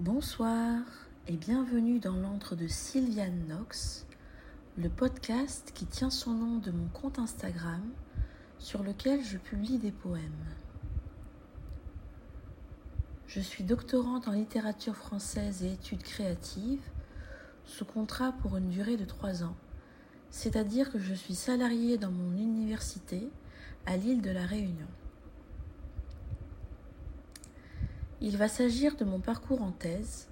Bonsoir et bienvenue dans l'antre de Sylviane Knox, le podcast qui tient son nom de mon compte Instagram sur lequel je publie des poèmes. Je suis doctorante en littérature française et études créatives sous contrat pour une durée de trois ans, c'est-à-dire que je suis salariée dans mon université à l'île de la Réunion. Il va s'agir de mon parcours en thèse.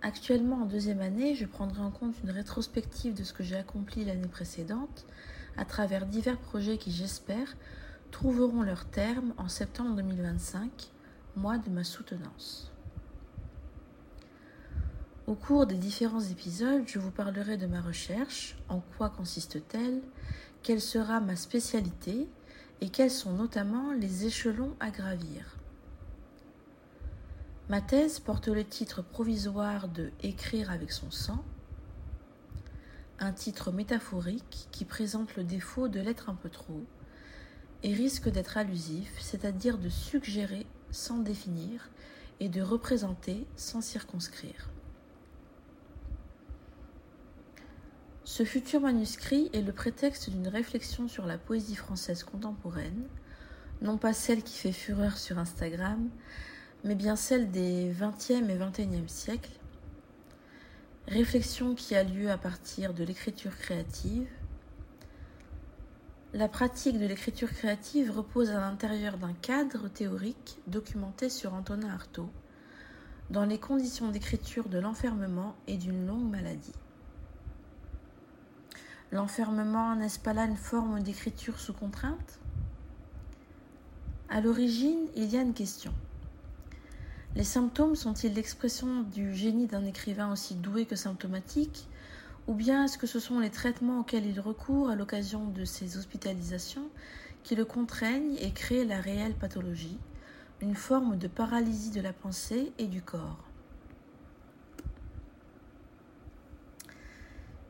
Actuellement en deuxième année, je prendrai en compte une rétrospective de ce que j'ai accompli l'année précédente à travers divers projets qui, j'espère, trouveront leur terme en septembre 2025, mois de ma soutenance. Au cours des différents épisodes, je vous parlerai de ma recherche, en quoi consiste-t-elle, quelle sera ma spécialité et quels sont notamment les échelons à gravir. Ma thèse porte le titre provisoire de Écrire avec son sang, un titre métaphorique qui présente le défaut de l'être un peu trop et risque d'être allusif, c'est-à-dire de suggérer sans définir et de représenter sans circonscrire. Ce futur manuscrit est le prétexte d'une réflexion sur la poésie française contemporaine, non pas celle qui fait fureur sur Instagram, mais bien celle des XXe et XXIe siècles, réflexion qui a lieu à partir de l'écriture créative. La pratique de l'écriture créative repose à l'intérieur d'un cadre théorique documenté sur Antonin Artaud, dans les conditions d'écriture de l'enfermement et d'une longue maladie. L'enfermement, n'est-ce pas là une forme d'écriture sous contrainte? À l'origine, il y a une question. Les symptômes sont-ils l'expression du génie d'un écrivain aussi doué que symptomatique Ou bien est-ce que ce sont les traitements auxquels il recourt à l'occasion de ses hospitalisations qui le contraignent et créent la réelle pathologie, une forme de paralysie de la pensée et du corps?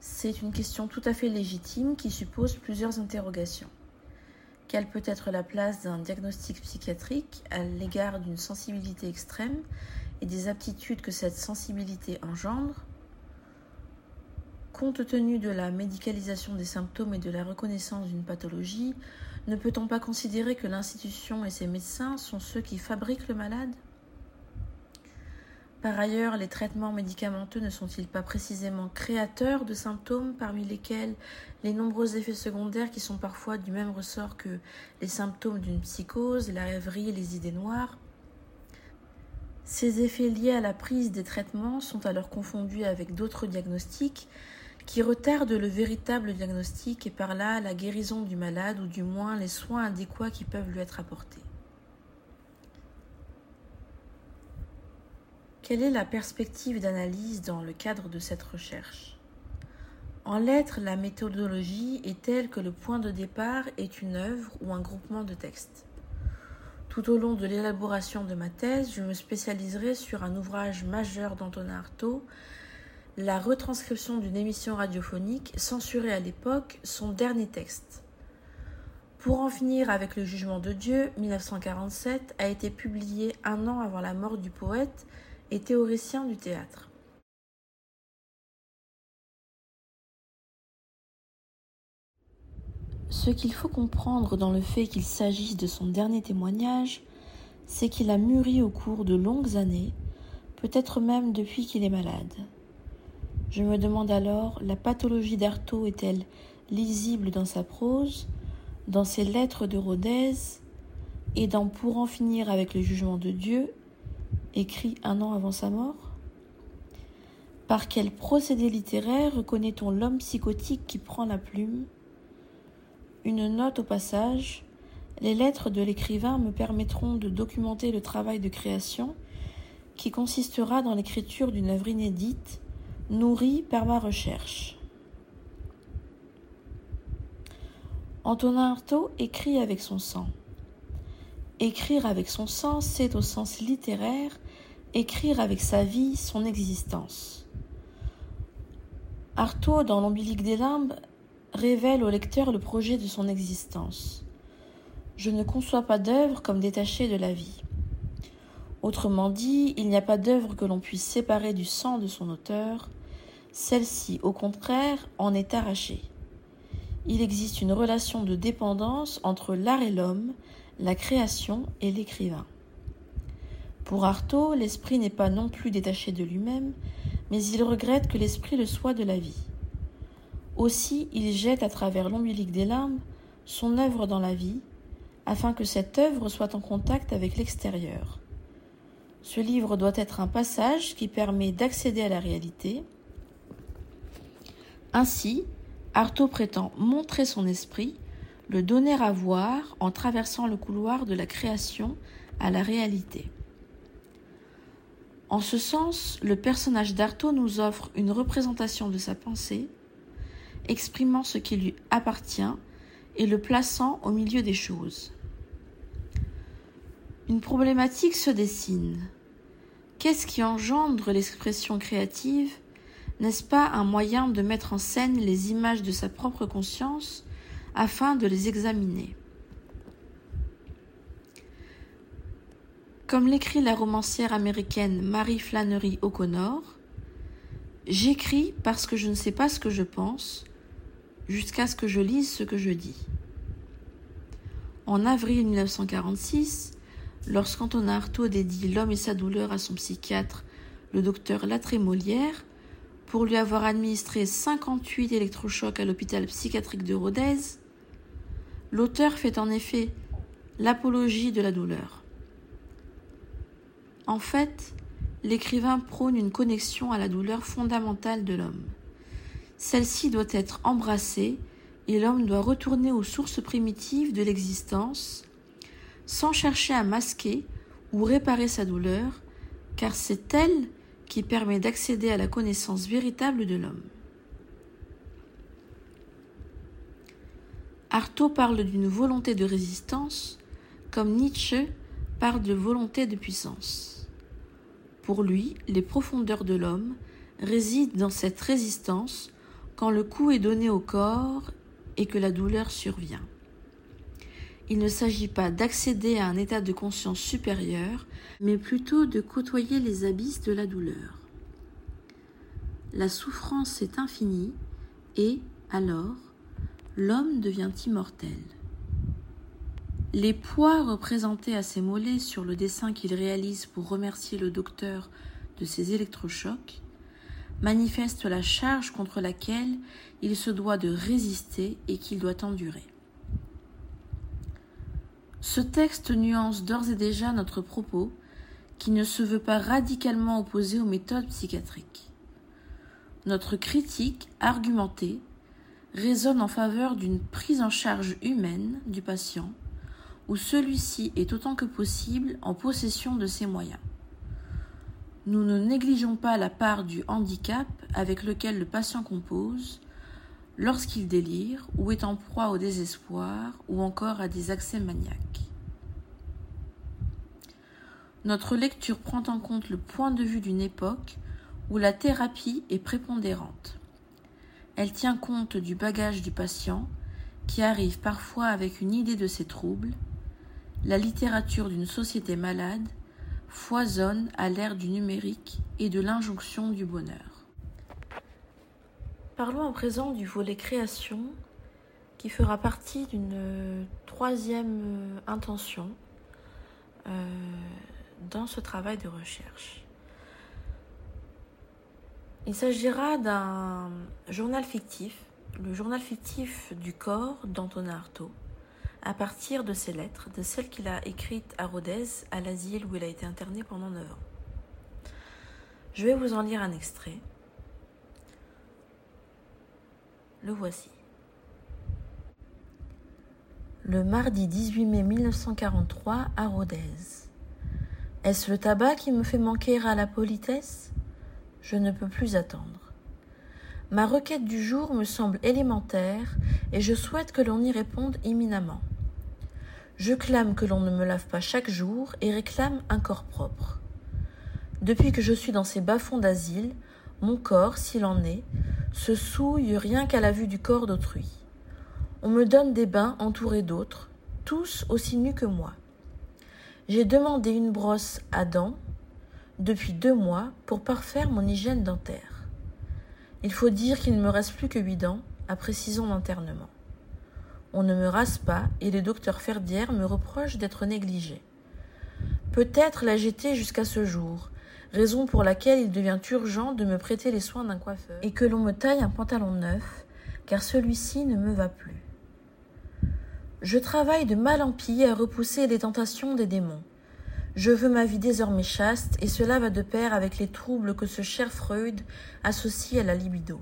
C'est une question tout à fait légitime qui suppose plusieurs interrogations. Quelle peut être la place d'un diagnostic psychiatrique à l'égard d'une sensibilité extrême et des aptitudes que cette sensibilité engendre? Compte tenu de la médicalisation des symptômes et de la reconnaissance d'une pathologie, ne peut-on pas considérer que l'institution et ses médecins sont ceux qui fabriquent le malade? Par ailleurs, les traitements médicamenteux ne sont-ils pas précisément créateurs de symptômes parmi lesquels les nombreux effets secondaires qui sont parfois du même ressort que les symptômes d'une psychose, la rêverie les idées noires? Ces effets liés à la prise des traitements sont alors confondus avec d'autres diagnostics qui retardent le véritable diagnostic et par là la guérison du malade ou du moins les soins adéquats qui peuvent lui être apportés. Quelle est la perspective d'analyse dans le cadre de cette recherche? En lettres, la méthodologie est telle que le point de départ est une œuvre ou un groupement de textes. Tout au long de l'élaboration de ma thèse, je me spécialiserai sur un ouvrage majeur d'Antonin Artaud, la retranscription d'une émission radiophonique censurée à l'époque, son dernier texte. Pour en finir avec le jugement de Dieu, 1947 a été publié un an avant la mort du poète et théoricien du théâtre. Ce qu'il faut comprendre dans le fait qu'il s'agisse de son dernier témoignage, c'est qu'il a mûri au cours de longues années, peut-être même depuis qu'il est malade. Je me demande alors, la pathologie d'Artaud est-elle lisible dans sa prose, dans ses lettres de Rodez, et dans Pour en finir avec le jugement de Dieu, écrit un an avant sa mort Par quel procédé littéraire reconnaît-on l'homme psychotique qui prend la plume? Une note au passage, les lettres de l'écrivain me permettront de documenter le travail de création qui consistera dans l'écriture d'une œuvre inédite, nourrie par ma recherche. Antonin Artaud écrit avec son sang. Écrire avec son sang, c'est au sens littéraire écrire avec sa vie son existence. Artaud, dans l'ombilique des limbes, révèle au lecteur le projet de son existence. Je ne conçois pas d'œuvre comme détachée de la vie. Autrement dit, il n'y a pas d'œuvre que l'on puisse séparer du sang de son auteur, celle-ci, au contraire, en est arrachée. Il existe une relation de dépendance entre l'art et l'homme, la création et l'écrivain. Pour Artaud, l'esprit n'est pas non plus détaché de lui-même, mais il regrette que l'esprit le soit de la vie. Aussi, il jette à travers l'ombilique des larmes son œuvre dans la vie, afin que cette œuvre soit en contact avec l'extérieur. Ce livre doit être un passage qui permet d'accéder à la réalité. Ainsi, Artaud prétend montrer son esprit, le donner à voir en traversant le couloir de la création à la réalité. En ce sens, le personnage d'Artaud nous offre une représentation de sa pensée, exprimant ce qui lui appartient et le plaçant au milieu des choses. Une problématique se dessine. Qu'est-ce qui engendre l'expression créative? N'est-ce pas un moyen de mettre en scène les images de sa propre conscience afin de les examiner Comme l'écrit la romancière américaine Mary Flannery O'Connor, J'écris parce que je ne sais pas ce que je pense, jusqu'à ce que je lise ce que je dis. En avril 1946, lorsqu'Antonin Artaud dédie L'homme et sa douleur à son psychiatre, le docteur Latrémolière, pour lui avoir administré 58 électrochocs à l'hôpital psychiatrique de Rodez, l'auteur fait en effet l'apologie de la douleur. En fait, l'écrivain prône une connexion à la douleur fondamentale de l'homme. Celle-ci doit être embrassée et l'homme doit retourner aux sources primitives de l'existence sans chercher à masquer ou réparer sa douleur, car c'est elle qui permet d'accéder à la connaissance véritable de l'homme. Artaud parle d'une volonté de résistance, comme Nietzsche parle de volonté de puissance. Pour lui, les profondeurs de l'homme résident dans cette résistance quand le coup est donné au corps et que la douleur survient. Il ne s'agit pas d'accéder à un état de conscience supérieur, mais plutôt de côtoyer les abysses de la douleur. La souffrance est infinie et, alors, l'homme devient immortel. Les poids représentés à ses mollets sur le dessin qu'il réalise pour remercier le docteur de ses électrochocs manifeste la charge contre laquelle il se doit de résister et qu'il doit endurer. Ce texte nuance d'ores et déjà notre propos, qui ne se veut pas radicalement opposé aux méthodes psychiatriques. Notre critique argumentée résonne en faveur d'une prise en charge humaine du patient, où celui-ci est autant que possible en possession de ses moyens. Nous ne négligeons pas la part du handicap avec lequel le patient compose lorsqu'il délire ou est en proie au désespoir ou encore à des accès maniaques. Notre lecture prend en compte le point de vue d'une époque où la thérapie est prépondérante. Elle tient compte du bagage du patient qui arrive parfois avec une idée de ses troubles, la littérature d'une société malade foisonne à l'ère du numérique et de l'injonction du bonheur. Parlons à présent du volet création qui fera partie d'une troisième intention euh, dans ce travail de recherche. Il s'agira d'un journal fictif, le journal fictif du corps d'Antonin Artaud, à partir de ses lettres, de celles qu'il a écrites à Rodez, à l'asile où il a été interné pendant neuf ans. Je vais vous en lire un extrait. Le voici. Le mardi 18 mai 1943 à Rodez. Est-ce le tabac qui me fait manquer à la politesse? Je ne peux plus attendre. Ma requête du jour me semble élémentaire et je souhaite que l'on y réponde imminemment. Je clame que l'on ne me lave pas chaque jour et réclame un corps propre. Depuis que je suis dans ces bas-fonds d'asile, mon corps, s'il en est, se souille rien qu'à la vue du corps d'autrui. On me donne des bains entourés d'autres, tous aussi nus que moi. J'ai demandé une brosse à dents depuis deux mois pour parfaire mon hygiène dentaire. Il faut dire qu'il ne me reste plus que huit dents après six ans d'internement. On ne me rase pas et le docteur Ferdière me reproche d'être négligé. Peut-être l'ai-je jusqu'à ce jour, raison pour laquelle il devient urgent de me prêter les soins d'un coiffeur et que l'on me taille un pantalon neuf, car celui-ci ne me va plus. Je travaille de mal en pis à repousser les tentations des démons. Je veux ma vie désormais chaste, et cela va de pair avec les troubles que ce cher Freud associe à la libido.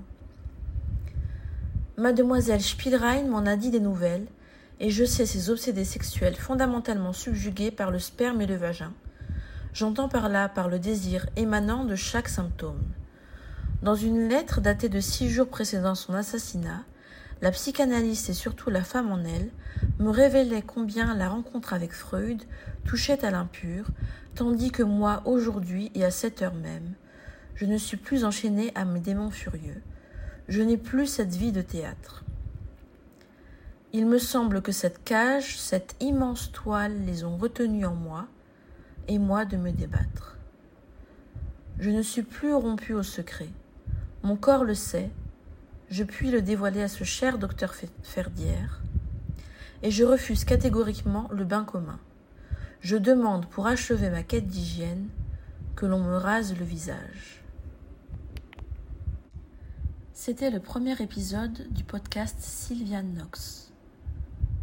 Mademoiselle Spielrein m'en a dit des nouvelles, et je sais ses obsédés sexuels fondamentalement subjugués par le sperme et le vagin. J'entends par là par le désir émanant de chaque symptôme. Dans une lettre datée de six jours précédant son assassinat, la psychanalyste et surtout la femme en elle me révélait combien la rencontre avec Freud touchait à l'impur, tandis que moi, aujourd'hui et à cette heure même, je ne suis plus enchaînée à mes démons furieux. Je n'ai plus cette vie de théâtre. Il me semble que cette cage, cette immense toile les ont retenus en moi, et moi de me débattre. Je ne suis plus rompu au secret. Mon corps le sait, je puis le dévoiler à ce cher docteur Ferdière, et je refuse catégoriquement le bain commun. Je demande, pour achever ma quête d'hygiène, que l'on me rase le visage. C'était le premier épisode du podcast Sylviane Knox.